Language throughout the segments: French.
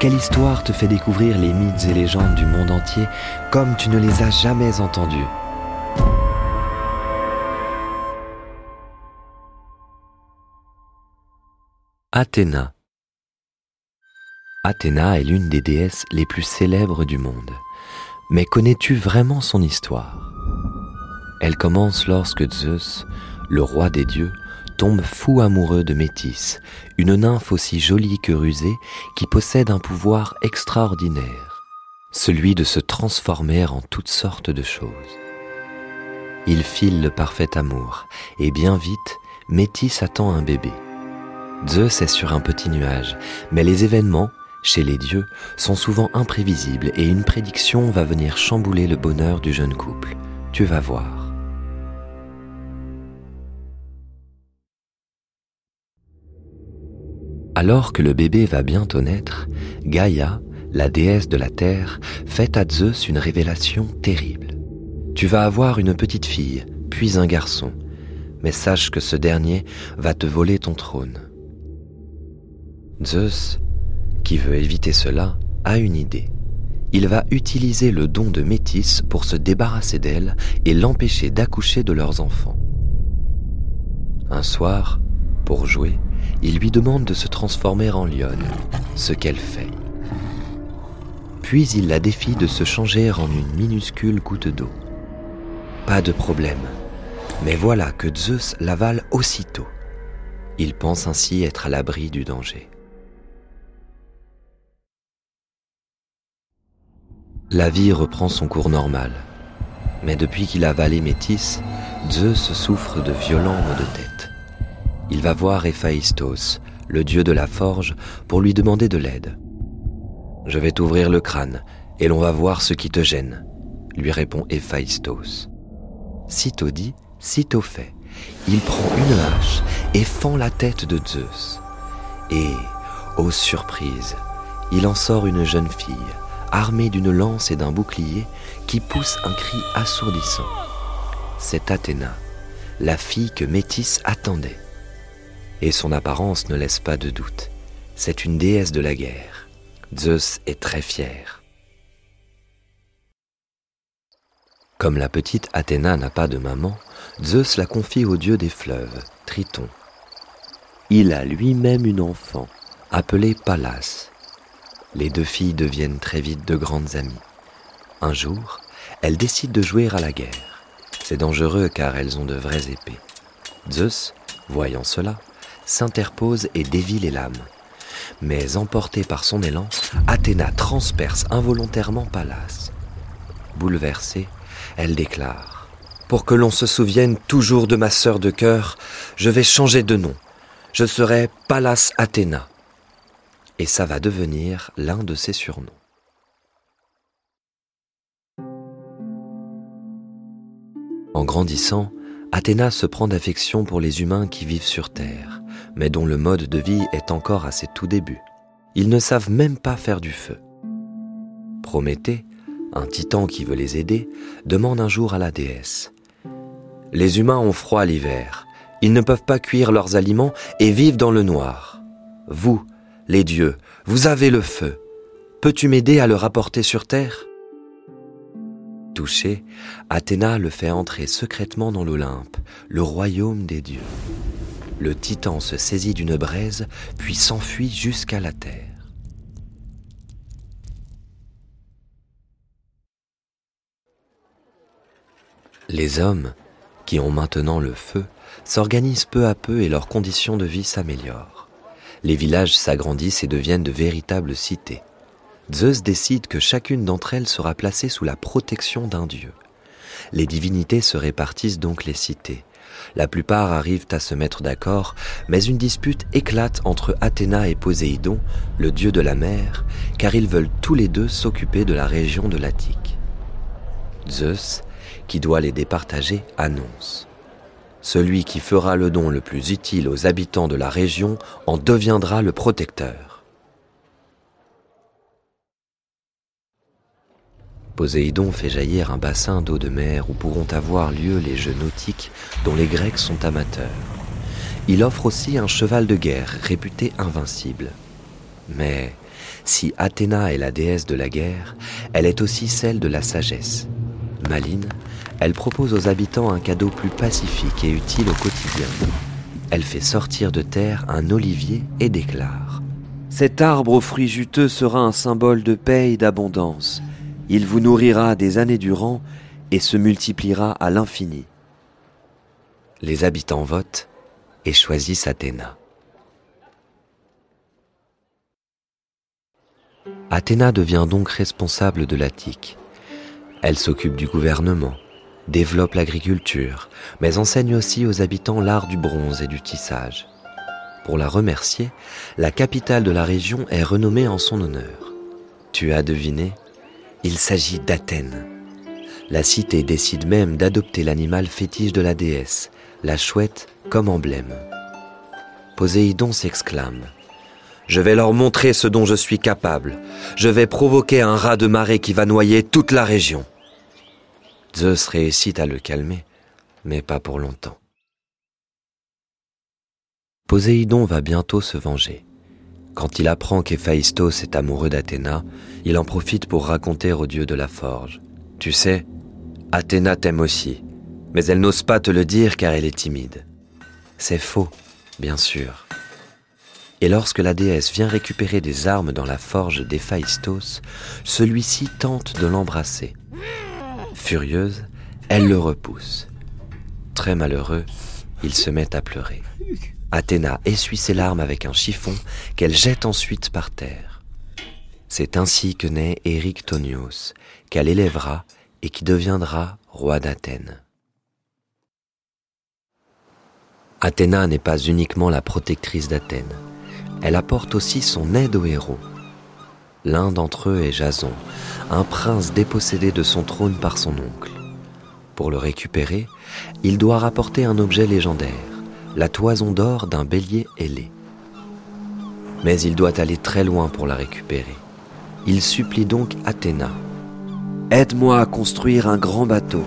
Quelle histoire te fait découvrir les mythes et légendes du monde entier comme tu ne les as jamais entendus Athéna. Athéna est l'une des déesses les plus célèbres du monde. Mais connais-tu vraiment son histoire? Elle commence lorsque Zeus, le roi des dieux, tombe fou amoureux de Métis, une nymphe aussi jolie que rusée qui possède un pouvoir extraordinaire, celui de se transformer en toutes sortes de choses. Il file le parfait amour, et bien vite, Métis attend un bébé. Zeus est sur un petit nuage, mais les événements, chez les dieux, sont souvent imprévisibles et une prédiction va venir chambouler le bonheur du jeune couple. Tu vas voir. Alors que le bébé va bientôt naître, Gaïa, la déesse de la terre, fait à Zeus une révélation terrible. Tu vas avoir une petite fille, puis un garçon, mais sache que ce dernier va te voler ton trône. Zeus, qui veut éviter cela, a une idée. Il va utiliser le don de Métis pour se débarrasser d'elle et l'empêcher d'accoucher de leurs enfants. Un soir, pour jouer, il lui demande de se transformer en lionne, ce qu'elle fait. Puis il la défie de se changer en une minuscule goutte d'eau. Pas de problème, mais voilà que Zeus l'avale aussitôt. Il pense ainsi être à l'abri du danger. La vie reprend son cours normal, mais depuis qu'il a avalé Métis, Zeus souffre de violents maux de tête il va voir Héphaïstos, le dieu de la forge, pour lui demander de l'aide. Je vais t'ouvrir le crâne, et l'on va voir ce qui te gêne, lui répond Héphaïstos. Sitôt dit, sitôt fait. Il prend une hache et fend la tête de Zeus. Et, ô surprise, il en sort une jeune fille, armée d'une lance et d'un bouclier, qui pousse un cri assourdissant. C'est Athéna, la fille que Métis attendait et son apparence ne laisse pas de doute. C'est une déesse de la guerre. Zeus est très fier. Comme la petite Athéna n'a pas de maman, Zeus la confie au dieu des fleuves, Triton. Il a lui-même une enfant, appelée Pallas. Les deux filles deviennent très vite de grandes amies. Un jour, elles décident de jouer à la guerre. C'est dangereux car elles ont de vraies épées. Zeus, voyant cela, s'interpose et dévie les lames. Mais emportée par son élan, Athéna transperce involontairement Pallas. Bouleversée, elle déclare Pour que l'on se souvienne toujours de ma sœur de cœur, je vais changer de nom. Je serai Pallas Athéna. Et ça va devenir l'un de ses surnoms. En grandissant, Athéna se prend d'affection pour les humains qui vivent sur Terre, mais dont le mode de vie est encore à ses tout débuts. Ils ne savent même pas faire du feu. Prométhée, un titan qui veut les aider, demande un jour à la déesse. Les humains ont froid l'hiver, ils ne peuvent pas cuire leurs aliments et vivent dans le noir. Vous, les dieux, vous avez le feu. Peux-tu m'aider à le rapporter sur Terre? Touché, Athéna le fait entrer secrètement dans l'Olympe, le royaume des dieux. Le titan se saisit d'une braise, puis s'enfuit jusqu'à la terre. Les hommes, qui ont maintenant le feu, s'organisent peu à peu et leurs conditions de vie s'améliorent. Les villages s'agrandissent et deviennent de véritables cités. Zeus décide que chacune d'entre elles sera placée sous la protection d'un dieu. Les divinités se répartissent donc les cités. La plupart arrivent à se mettre d'accord, mais une dispute éclate entre Athéna et Poséidon, le dieu de la mer, car ils veulent tous les deux s'occuper de la région de l'Attique. Zeus, qui doit les départager, annonce. Celui qui fera le don le plus utile aux habitants de la région en deviendra le protecteur. Poséidon fait jaillir un bassin d'eau de mer où pourront avoir lieu les jeux nautiques dont les Grecs sont amateurs. Il offre aussi un cheval de guerre réputé invincible. Mais si Athéna est la déesse de la guerre, elle est aussi celle de la sagesse. Maline, elle propose aux habitants un cadeau plus pacifique et utile au quotidien. Elle fait sortir de terre un olivier et déclare ⁇ Cet arbre aux fruits juteux sera un symbole de paix et d'abondance. Il vous nourrira des années durant et se multipliera à l'infini. Les habitants votent et choisissent Athéna. Athéna devient donc responsable de l'Attique. Elle s'occupe du gouvernement, développe l'agriculture, mais enseigne aussi aux habitants l'art du bronze et du tissage. Pour la remercier, la capitale de la région est renommée en son honneur. Tu as deviné Il s'agit d'Athènes. La cité décide même d'adopter l'animal fétiche de la déesse, la chouette, comme emblème. Poséidon s'exclame. Je vais leur montrer ce dont je suis capable. Je vais provoquer un raz de marée qui va noyer toute la région. Zeus réussit à le calmer, mais pas pour longtemps. Poséidon va bientôt se venger. Quand il apprend qu'Héphaïstos est amoureux d'Athéna, il en profite pour raconter au dieu de la forge. Tu sais, Athéna t'aime aussi, mais elle n'ose pas te le dire car elle est timide. C'est faux, bien sûr. Et lorsque la déesse vient récupérer des armes dans la forge d'Héphaïstos, celui-ci tente de l'embrasser. Furieuse, elle le repousse. Très malheureux, il se met à pleurer. Athéna essuie ses larmes avec un chiffon qu'elle jette ensuite par terre. C'est ainsi que naît Tonios, qu'elle élèvera et qui deviendra roi d'Athènes. Athéna n'est pas uniquement la protectrice d'Athènes, elle apporte aussi son aide aux héros. L'un d'entre eux est Jason, un prince dépossédé de son trône par son oncle. Pour le récupérer, il doit rapporter un objet légendaire, la toison d'or d'un bélier ailé. Mais il doit aller très loin pour la récupérer. Il supplie donc Athéna. Aide-moi à construire un grand bateau.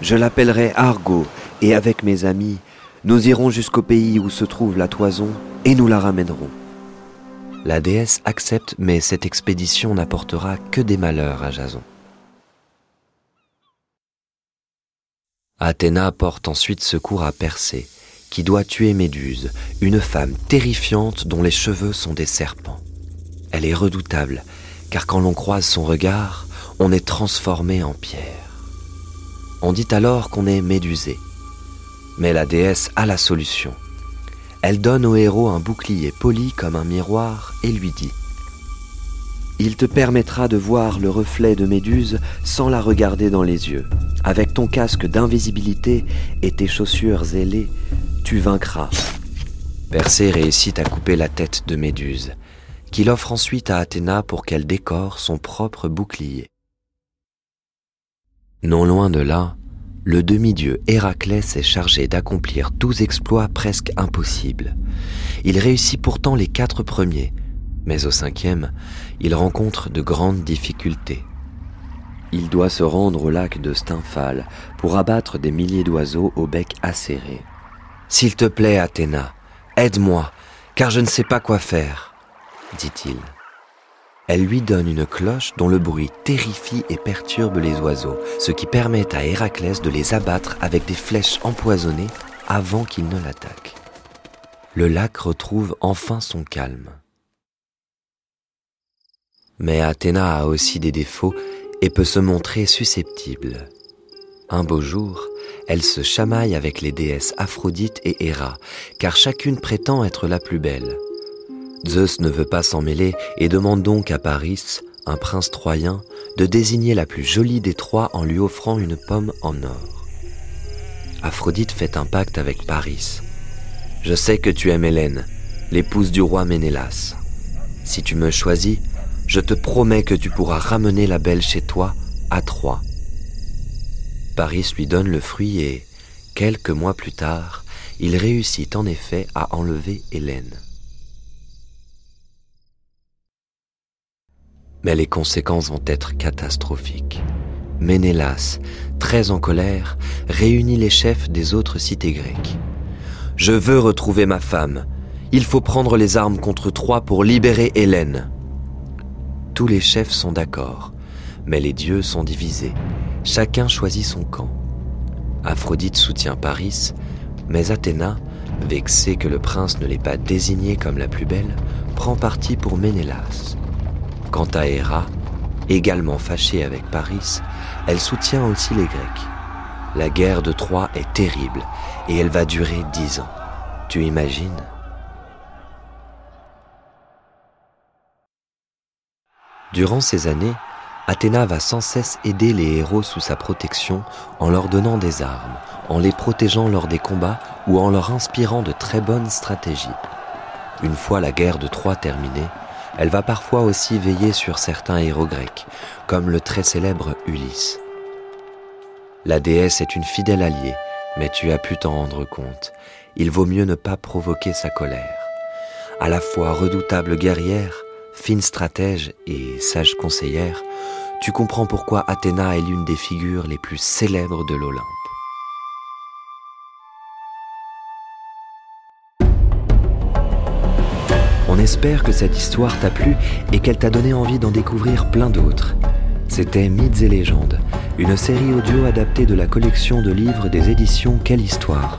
Je l'appellerai Argo, et avec mes amis, nous irons jusqu'au pays où se trouve la toison et nous la ramènerons. La déesse accepte, mais cette expédition n'apportera que des malheurs à Jason. Athéna porte ensuite secours à Persée, qui doit tuer Méduse, une femme terrifiante dont les cheveux sont des serpents. Elle est redoutable, car quand l'on croise son regard, on est transformé en pierre. On dit alors qu'on est médusé. Mais la déesse a la solution. Elle donne au héros un bouclier poli comme un miroir et lui dit ⁇ Il te permettra de voir le reflet de Méduse sans la regarder dans les yeux. Avec ton casque d'invisibilité et tes chaussures ailées, tu vaincras. Persée réussit à couper la tête de Méduse, qu'il offre ensuite à Athéna pour qu'elle décore son propre bouclier. Non loin de là, le demi-dieu Héraclès est chargé d'accomplir douze exploits presque impossibles. Il réussit pourtant les quatre premiers, mais au cinquième, il rencontre de grandes difficultés. Il doit se rendre au lac de Stymphale pour abattre des milliers d'oiseaux au bec acéré. S'il te plaît, Athéna, aide-moi, car je ne sais pas quoi faire, dit-il. Elle lui donne une cloche dont le bruit terrifie et perturbe les oiseaux, ce qui permet à Héraclès de les abattre avec des flèches empoisonnées avant qu'ils ne l'attaquent. Le lac retrouve enfin son calme. Mais Athéna a aussi des défauts et peut se montrer susceptible. Un beau jour, elle se chamaille avec les déesses Aphrodite et Héra, car chacune prétend être la plus belle. Zeus ne veut pas s'en mêler et demande donc à Paris, un prince troyen, de désigner la plus jolie des trois en lui offrant une pomme en or. Aphrodite fait un pacte avec Paris. Je sais que tu aimes Hélène, l'épouse du roi Ménélas. Si tu me choisis, je te promets que tu pourras ramener la belle chez toi à Troie. Paris lui donne le fruit et, quelques mois plus tard, il réussit en effet à enlever Hélène. Mais les conséquences vont être catastrophiques. Ménélas, très en colère, réunit les chefs des autres cités grecques. Je veux retrouver ma femme. Il faut prendre les armes contre Troie pour libérer Hélène. Tous les chefs sont d'accord, mais les dieux sont divisés. Chacun choisit son camp. Aphrodite soutient Paris, mais Athéna, vexée que le prince ne l'ait pas désignée comme la plus belle, prend parti pour Ménélas. Quant à Héra, également fâchée avec Paris, elle soutient aussi les Grecs. La guerre de Troie est terrible et elle va durer dix ans. Tu imagines? Durant ces années, Athéna va sans cesse aider les héros sous sa protection en leur donnant des armes, en les protégeant lors des combats ou en leur inspirant de très bonnes stratégies. Une fois la guerre de Troie terminée, elle va parfois aussi veiller sur certains héros grecs, comme le très célèbre Ulysse. La déesse est une fidèle alliée, mais tu as pu t'en rendre compte. Il vaut mieux ne pas provoquer sa colère. À la fois redoutable guerrière, fine stratège et sage conseillère, tu comprends pourquoi Athéna est l'une des figures les plus célèbres de l'Olympe. On espère que cette histoire t'a plu et qu'elle t'a donné envie d'en découvrir plein d'autres. C'était Mythes et légendes, une série audio adaptée de la collection de livres des éditions Quelle Histoire.